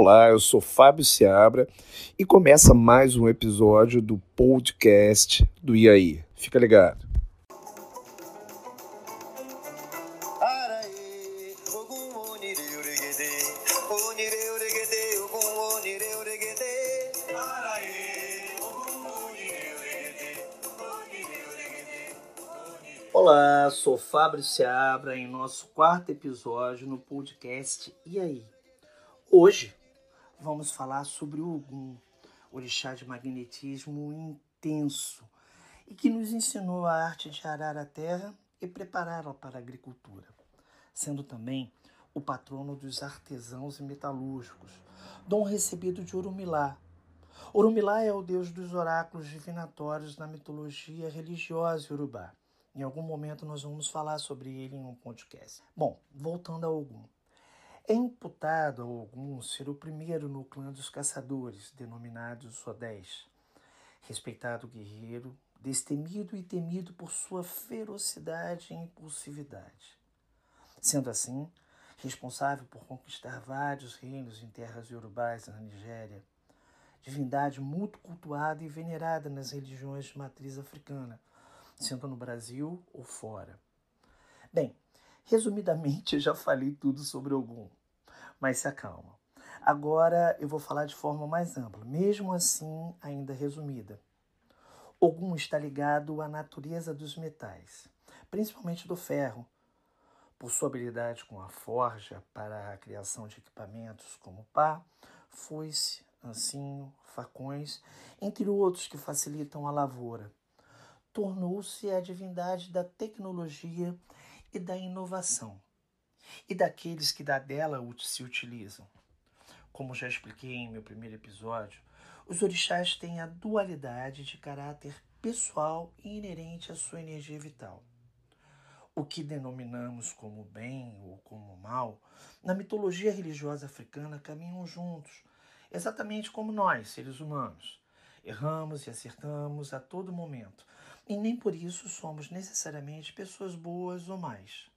Olá, eu sou Fábio Seabra e começa mais um episódio do podcast do IAI. Fica ligado. Olá, sou Fábio Seabra em nosso quarto episódio no podcast E aí? Hoje vamos falar sobre o Ogum, orixá de magnetismo intenso e que nos ensinou a arte de arar a terra e prepará-la para a agricultura, sendo também o patrono dos artesãos e metalúrgicos, dom recebido de Orumilá. Orumilá é o deus dos oráculos divinatórios na mitologia religiosa iorubá. Em algum momento nós vamos falar sobre ele em um podcast. Bom, voltando a Ogum. É imputado a Ogum ser o primeiro no clã dos caçadores, denominados Odés. Respeitado guerreiro, destemido e temido por sua ferocidade e impulsividade. Sendo assim, responsável por conquistar vários reinos em terras iorubais na Nigéria, divindade muito cultuada e venerada nas religiões de matriz africana, sendo no Brasil ou fora. Bem, resumidamente já falei tudo sobre Ogum mas se acalma. Agora eu vou falar de forma mais ampla, mesmo assim ainda resumida. Ogum está ligado à natureza dos metais, principalmente do ferro, por sua habilidade com a forja para a criação de equipamentos como pá, foice, ancinho, facões, entre outros que facilitam a lavoura. Tornou-se a divindade da tecnologia e da inovação e daqueles que da dela se utilizam. Como já expliquei em meu primeiro episódio, os orixás têm a dualidade de caráter pessoal e inerente à sua energia vital. O que denominamos como bem ou como mal, na mitologia religiosa africana caminham juntos, exatamente como nós, seres humanos. Erramos e acertamos a todo momento, e nem por isso somos necessariamente pessoas boas ou mais.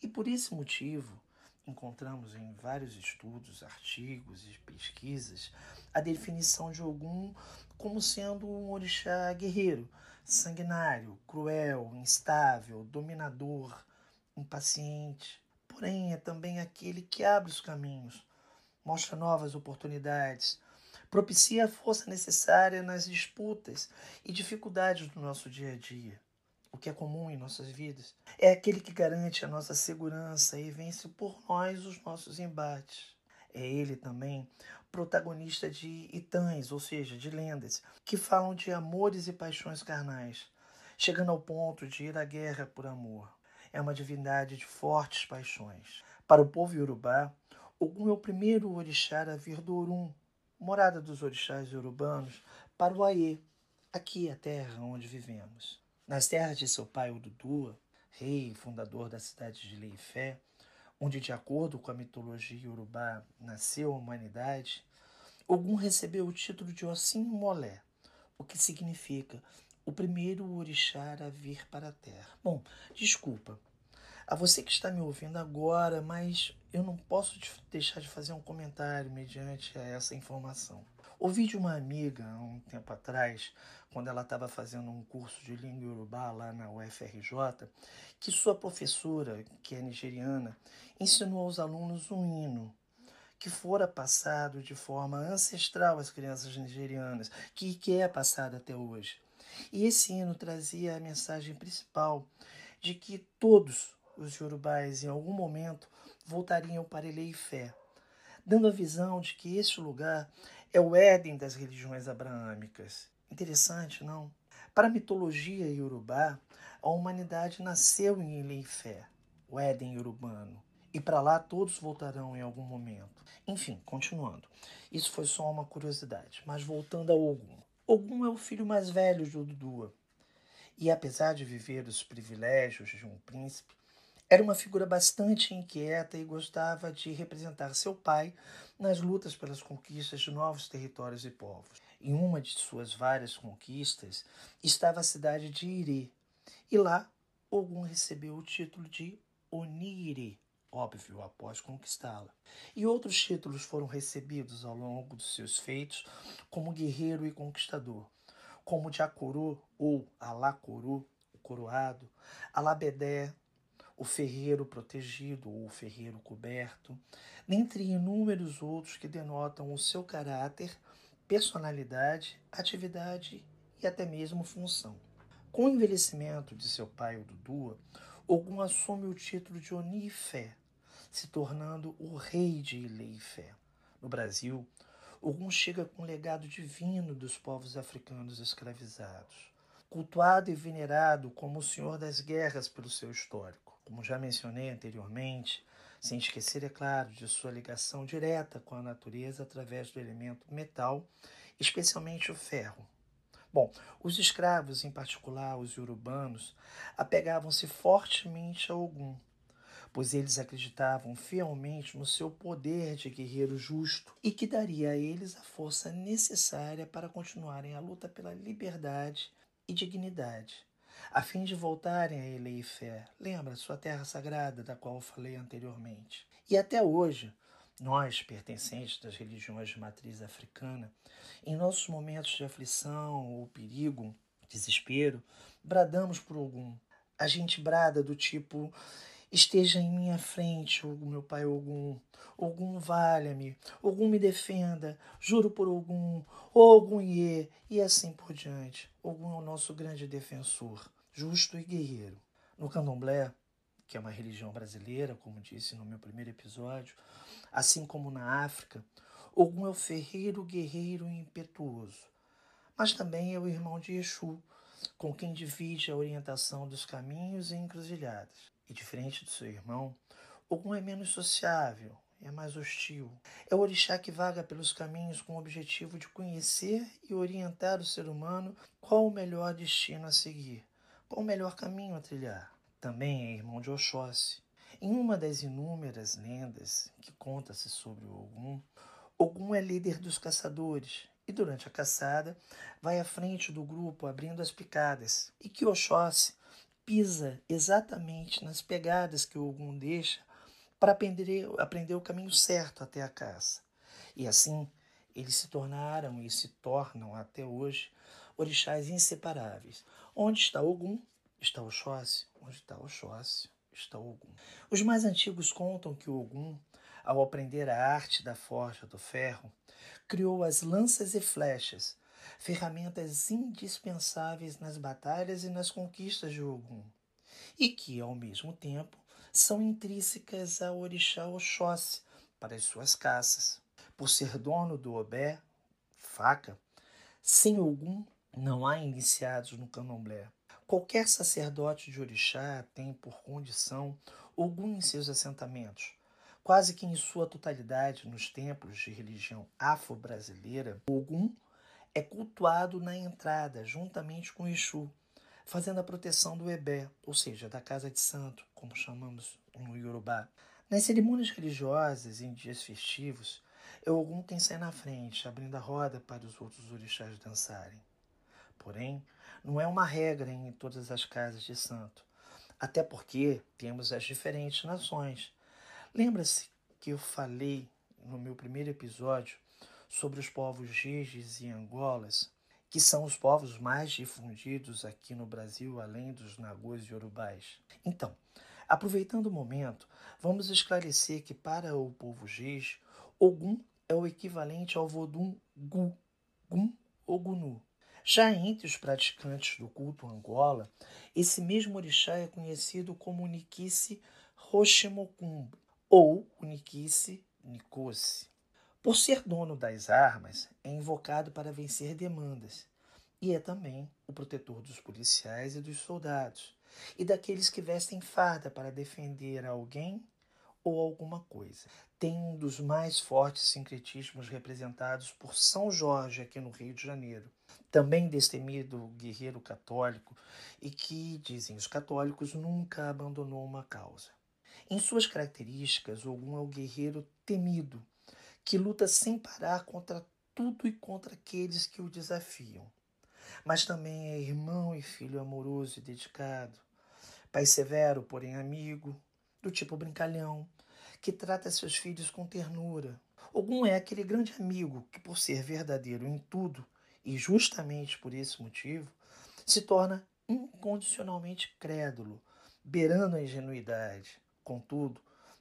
E por esse motivo, encontramos em vários estudos, artigos e pesquisas a definição de Ogum como sendo um orixá guerreiro, sanguinário, cruel, instável, dominador, impaciente. Porém, é também aquele que abre os caminhos, mostra novas oportunidades, propicia a força necessária nas disputas e dificuldades do nosso dia a dia o que é comum em nossas vidas. É aquele que garante a nossa segurança e vence por nós os nossos embates. É ele também protagonista de itãs, ou seja, de lendas, que falam de amores e paixões carnais, chegando ao ponto de ir à guerra por amor. É uma divindade de fortes paixões. Para o povo iorubá, Ogum é o primeiro orixá a vir do Orum, morada dos orixás urbanos, para o Aê, aqui a terra onde vivemos. Nas terras de seu pai, Ududua, rei e fundador da cidade de Leifé, onde, de acordo com a mitologia urubá, nasceu a humanidade, Ogum recebeu o título de Ossim Molé, o que significa o primeiro orixá a vir para a terra. Bom, desculpa a você que está me ouvindo agora, mas eu não posso deixar de fazer um comentário mediante essa informação. Ouvi de uma amiga há um tempo atrás, quando ela estava fazendo um curso de língua urubá lá na UFRJ, que sua professora, que é nigeriana, ensinou aos alunos um hino que fora passado de forma ancestral às crianças nigerianas, que, que é passado até hoje. E esse hino trazia a mensagem principal de que todos os yorubais, em algum momento, voltariam para Eleifé, dando a visão de que este lugar é o Éden das religiões abraâmicas. Interessante, não? Para a mitologia iorubá, a humanidade nasceu em Eleifé, o Éden iorubano, e para lá todos voltarão em algum momento. Enfim, continuando. Isso foi só uma curiosidade, mas voltando a Ogum. Ogum é o filho mais velho de Odudua, e apesar de viver os privilégios de um príncipe, era uma figura bastante inquieta e gostava de representar seu pai nas lutas pelas conquistas de novos territórios e povos. Em uma de suas várias conquistas estava a cidade de Ire, e lá Ogum recebeu o título de Onire, óbvio, após conquistá-la. E outros títulos foram recebidos ao longo dos seus feitos como guerreiro e conquistador, como Jacuru ou Alacuru, o coroado, Alabedé, o ferreiro protegido ou o ferreiro coberto, dentre inúmeros outros que denotam o seu caráter, personalidade, atividade e até mesmo função. Com o envelhecimento de seu pai, o Dudua, Ogum assume o título de Onifé, se tornando o rei de Ileifé. No Brasil, Ogum chega com o legado divino dos povos africanos escravizados, cultuado e venerado como o senhor das guerras pelo seu histórico como já mencionei anteriormente, sem esquecer, é claro, de sua ligação direta com a natureza através do elemento metal, especialmente o ferro. Bom, os escravos, em particular os urbanos, apegavam-se fortemente a Ogum, pois eles acreditavam fielmente no seu poder de guerreiro justo e que daria a eles a força necessária para continuarem a luta pela liberdade e dignidade a fim de voltarem a Eleifé, lembra sua terra sagrada da qual falei anteriormente. E até hoje, nós, pertencentes das religiões de matriz africana, em nossos momentos de aflição ou perigo, desespero, bradamos por algum. A gente brada do tipo: esteja em minha frente, meu pai Ogum. Ogum valha-me, Ogum me defenda, juro por Ogum, Ogum Ye, e assim por diante. Ogum é o nosso grande defensor justo e guerreiro. No candomblé, que é uma religião brasileira, como disse no meu primeiro episódio, assim como na África, Ogum é o ferreiro guerreiro e impetuoso, mas também é o irmão de Exu, com quem divide a orientação dos caminhos e encruzilhadas. E diferente do seu irmão, Ogum é menos sociável, é mais hostil. É o orixá que vaga pelos caminhos com o objetivo de conhecer e orientar o ser humano qual o melhor destino a seguir. Qual o melhor caminho a trilhar? Também é irmão de Oxóssi. Em uma das inúmeras lendas que conta-se sobre Ogum, Ogum é líder dos caçadores e durante a caçada vai à frente do grupo abrindo as picadas e que Oxóssi pisa exatamente nas pegadas que o Ogum deixa para aprender, aprender o caminho certo até a caça. E assim, eles se tornaram e se tornam até hoje orixás inseparáveis. Onde está Ogum, está Oxóssi. Onde está Oxóssi, está Ogum. Os mais antigos contam que Ogum, ao aprender a arte da forja do ferro, criou as lanças e flechas, ferramentas indispensáveis nas batalhas e nas conquistas de Ogum, e que, ao mesmo tempo, são intrínsecas ao orixá Oxóssi para as suas caças. Por ser dono do obé, faca, sem Ogum não há iniciados no candomblé. Qualquer sacerdote de orixá tem por condição Ogum em seus assentamentos. Quase que em sua totalidade nos templos de religião afro-brasileira, Ogum é cultuado na entrada, juntamente com Exu, fazendo a proteção do Ebé, ou seja, da casa de santo, como chamamos no Yorubá. Nas cerimônias religiosas e em dias festivos, Ogum tem sair na frente, abrindo a roda para os outros orixás dançarem. Porém, não é uma regra em todas as casas de santo, até porque temos as diferentes nações. Lembra-se que eu falei no meu primeiro episódio sobre os povos Giges e Angolas, que são os povos mais difundidos aqui no Brasil, além dos Nagôs e Urubais. Então, aproveitando o momento, vamos esclarecer que para o povo Giz, Ogum é o equivalente ao Vodum Gu, Gum ou Gunu, já entre os praticantes do culto Angola, esse mesmo orixá é conhecido como Nikice Rochemokumbo ou Nikice Nikose. Por ser dono das armas, é invocado para vencer demandas e é também o protetor dos policiais e dos soldados e daqueles que vestem farda para defender alguém ou alguma coisa. Tem um dos mais fortes sincretismos representados por São Jorge aqui no Rio de Janeiro. Também destemido guerreiro católico e que, dizem os católicos, nunca abandonou uma causa. Em suas características, Ogum é o guerreiro temido, que luta sem parar contra tudo e contra aqueles que o desafiam. Mas também é irmão e filho amoroso e dedicado, pai severo, porém amigo, do tipo brincalhão, que trata seus filhos com ternura. Ogum é aquele grande amigo que, por ser verdadeiro em tudo, e justamente por esse motivo, se torna incondicionalmente crédulo, beirando a ingenuidade. Contudo,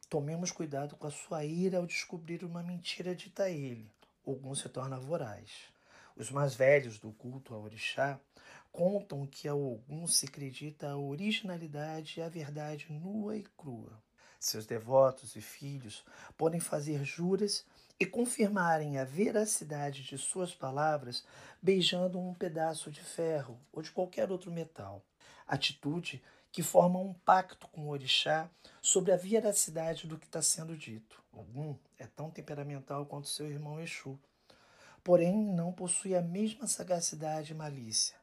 tomemos cuidado com a sua ira ao descobrir uma mentira dita a ele. Ogum se torna voraz. Os mais velhos do culto ao orixá contam que a Ogum se acredita a originalidade e a verdade nua e crua. Seus devotos e filhos podem fazer juras e confirmarem a veracidade de suas palavras beijando um pedaço de ferro ou de qualquer outro metal. Atitude que forma um pacto com o orixá sobre a veracidade do que está sendo dito. Ogum é tão temperamental quanto seu irmão Exu, porém não possui a mesma sagacidade e malícia.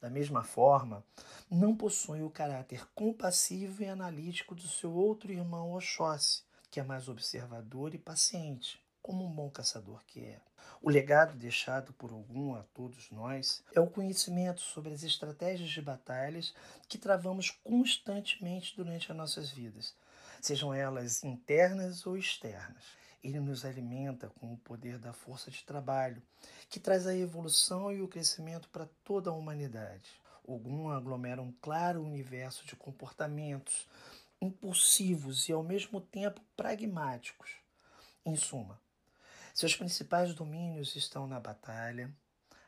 Da mesma forma, não possui o caráter compassivo e analítico do seu outro irmão Oxóssi, que é mais observador e paciente, como um bom caçador que é. O legado deixado por algum a todos nós é o conhecimento sobre as estratégias de batalhas que travamos constantemente durante as nossas vidas, sejam elas internas ou externas. Ele nos alimenta com o poder da força de trabalho, que traz a evolução e o crescimento para toda a humanidade. Ogum aglomera um claro universo de comportamentos impulsivos e ao mesmo tempo pragmáticos. Em suma, seus principais domínios estão na batalha,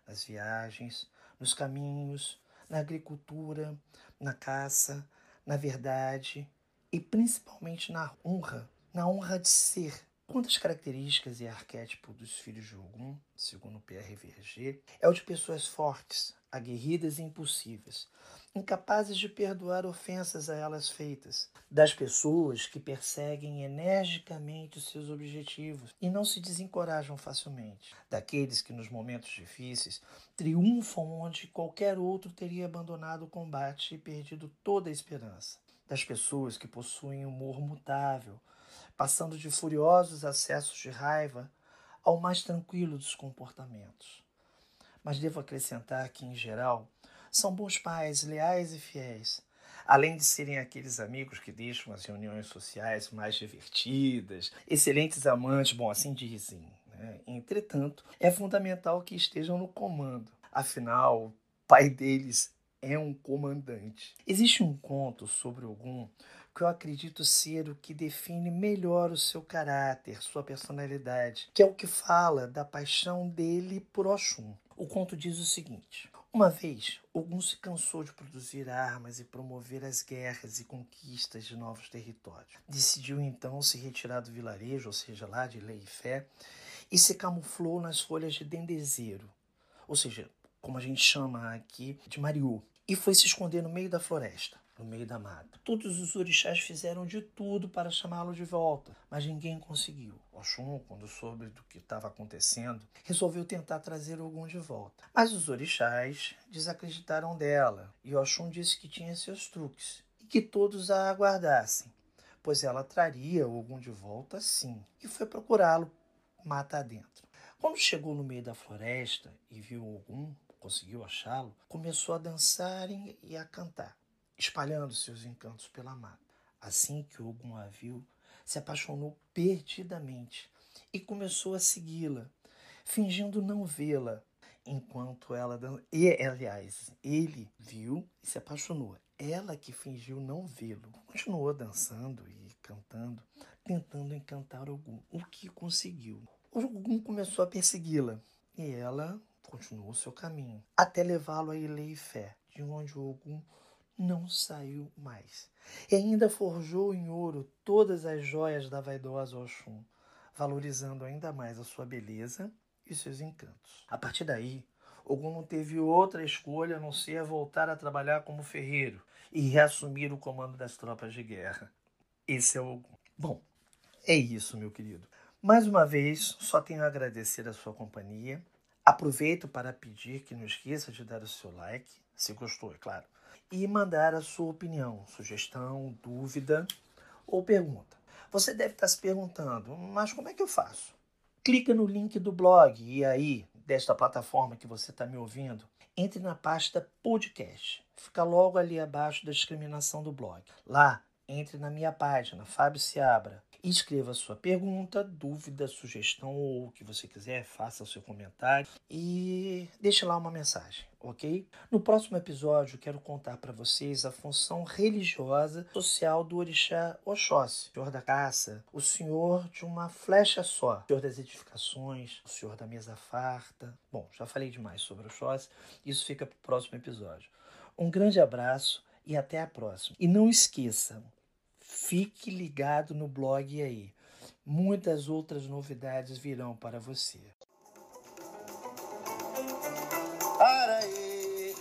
nas viagens, nos caminhos, na agricultura, na caça, na verdade e principalmente na honra, na honra de ser. Quantas características e arquétipo dos filhos de Ogum, segundo Pierre Verger, é o de pessoas fortes, aguerridas e impossíveis, incapazes de perdoar ofensas a elas feitas, das pessoas que perseguem energicamente os seus objetivos e não se desencorajam facilmente, daqueles que nos momentos difíceis triunfam onde qualquer outro teria abandonado o combate e perdido toda a esperança, das pessoas que possuem humor mutável, passando de furiosos acessos de raiva ao mais tranquilo dos comportamentos. Mas devo acrescentar que, em geral, são bons pais, leais e fiéis, além de serem aqueles amigos que deixam as reuniões sociais mais divertidas, excelentes amantes, bom, assim dizem. Né? Entretanto, é fundamental que estejam no comando, afinal, o pai deles é um comandante. Existe um conto sobre algum que eu acredito ser o que define melhor o seu caráter, sua personalidade, que é o que fala da paixão dele por Oxum. O conto diz o seguinte: uma vez, Ogum se cansou de produzir armas e promover as guerras e conquistas de novos territórios. Decidiu então se retirar do vilarejo, ou seja, lá de Lei e Fé, e se camuflou nas folhas de dendezeiro, ou seja, como a gente chama aqui de mariú, e foi se esconder no meio da floresta no meio da mata. Todos os orixás fizeram de tudo para chamá-lo de volta, mas ninguém conseguiu. Oxum, quando soube do que estava acontecendo, resolveu tentar trazer Ogum de volta. Mas os orixás desacreditaram dela, e Oxum disse que tinha seus truques e que todos a aguardassem, pois ela traria Ogum de volta sim, e foi procurá-lo mata adentro. Quando chegou no meio da floresta e viu Ogum, conseguiu achá-lo, começou a dançar e a cantar espalhando seus encantos pela mata. Assim que Ogum a viu, se apaixonou perdidamente e começou a segui-la, fingindo não vê-la, enquanto ela e aliás, ele viu e se apaixonou. Ela que fingiu não vê-lo, continuou dançando e cantando, tentando encantar Ogum, o que conseguiu. Ogum começou a persegui-la e ela continuou seu caminho, até levá-lo a Fé, de onde Ogum não saiu mais. E ainda forjou em ouro todas as joias da vaidosa Oxum, valorizando ainda mais a sua beleza e seus encantos. A partir daí, Ogum não teve outra escolha a não ser voltar a trabalhar como ferreiro e reassumir o comando das tropas de guerra. Esse é o Ogum. Bom, é isso, meu querido. Mais uma vez, só tenho a agradecer a sua companhia. Aproveito para pedir que não esqueça de dar o seu like, se gostou, é claro e mandar a sua opinião, sugestão, dúvida ou pergunta. Você deve estar se perguntando, mas como é que eu faço? Clica no link do blog e aí, desta plataforma que você está me ouvindo, entre na pasta podcast. Fica logo ali abaixo da discriminação do blog. Lá, entre na minha página, Fábio Seabra, escreva sua pergunta, dúvida, sugestão ou o que você quiser, faça o seu comentário e deixe lá uma mensagem, ok? No próximo episódio, quero contar para vocês a função religiosa social do orixá Oxóssi, senhor da caça, o senhor de uma flecha só, senhor das edificações, o senhor da mesa farta. Bom, já falei demais sobre Oxóssi, isso fica para o próximo episódio. Um grande abraço e até a próxima. E não esqueça, Fique ligado no blog aí. Muitas outras novidades virão para você. Araí,